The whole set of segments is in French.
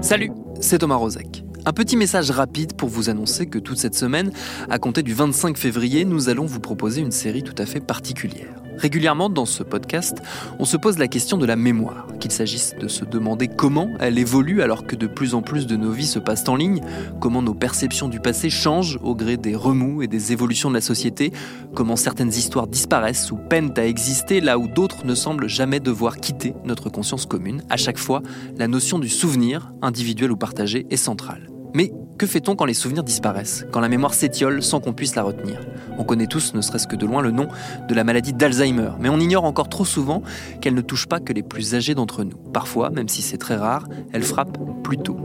Salut, c'est Thomas Rozek. Un petit message rapide pour vous annoncer que toute cette semaine, à compter du 25 février, nous allons vous proposer une série tout à fait particulière. Régulièrement dans ce podcast, on se pose la question de la mémoire, qu'il s'agisse de se demander comment elle évolue alors que de plus en plus de nos vies se passent en ligne, comment nos perceptions du passé changent au gré des remous et des évolutions de la société, comment certaines histoires disparaissent ou peinent à exister là où d'autres ne semblent jamais devoir quitter notre conscience commune. À chaque fois, la notion du souvenir, individuel ou partagé, est centrale. Mais que fait-on quand les souvenirs disparaissent, quand la mémoire s'étiole sans qu'on puisse la retenir? On connaît tous, ne serait-ce que de loin, le nom de la maladie d'Alzheimer, mais on ignore encore trop souvent qu'elle ne touche pas que les plus âgés d'entre nous. Parfois, même si c'est très rare, elle frappe plus tôt.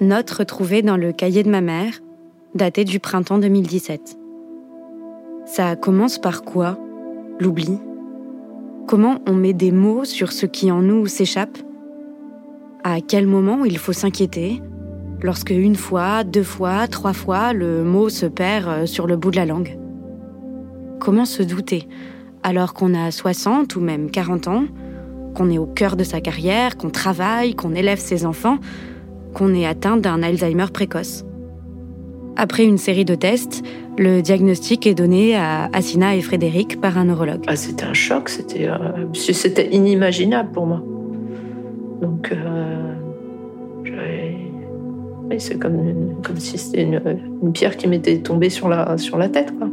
Note retrouvée dans le cahier de ma mère, daté du printemps 2017. Ça commence par quoi? L'oubli? Comment on met des mots sur ce qui en nous s'échappe? À quel moment il faut s'inquiéter Lorsque une fois, deux fois, trois fois, le mot se perd euh, sur le bout de la langue. Comment se douter alors qu'on a 60 ou même 40 ans, qu'on est au cœur de sa carrière, qu'on travaille, qu'on élève ses enfants, qu'on est atteint d'un Alzheimer précoce? Après une série de tests, le diagnostic est donné à Assina et Frédéric par un neurologue. Ah, c'était un choc, c'était euh, c'était inimaginable pour moi. Donc, euh, c'est comme, comme si c'était une, pierre qui m'était tombée sur la, sur la tête. Quoi.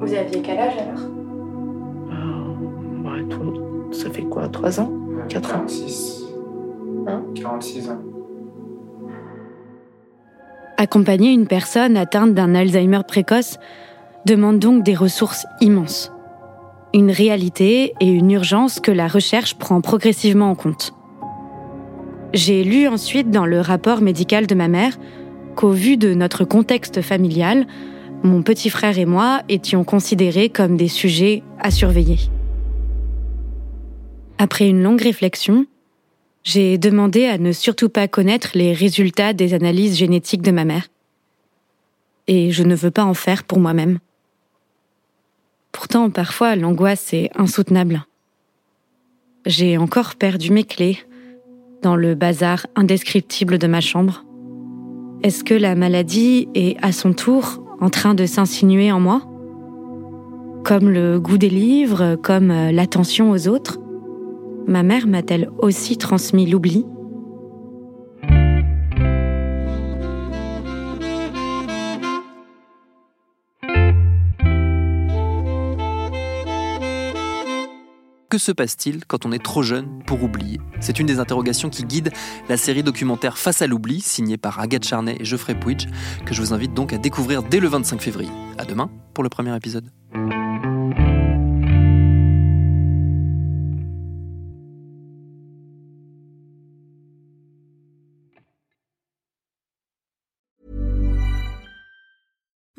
Vous aviez quel âge alors? Euh, Ça fait quoi 3 ans? 4 ans 46. Hein? 46 ans. Accompagner une personne atteinte d'un Alzheimer précoce demande donc des ressources immenses. Une réalité et une urgence que la recherche prend progressivement en compte. J'ai lu ensuite dans le rapport médical de ma mère qu'au vu de notre contexte familial, mon petit frère et moi étions considérés comme des sujets à surveiller. Après une longue réflexion, j'ai demandé à ne surtout pas connaître les résultats des analyses génétiques de ma mère. Et je ne veux pas en faire pour moi-même. Pourtant, parfois, l'angoisse est insoutenable. J'ai encore perdu mes clés dans le bazar indescriptible de ma chambre. Est-ce que la maladie est à son tour en train de s'insinuer en moi? Comme le goût des livres, comme l'attention aux autres? Ma mère m'a-t-elle aussi transmis l'oubli? Que se passe-t-il quand on est trop jeune pour oublier? C'est une des interrogations qui guide la série documentaire Face à l'oubli, signée par Agathe Charnay et Geoffrey Pouitch, que je vous invite donc à découvrir dès le 25 février. À demain pour le premier épisode.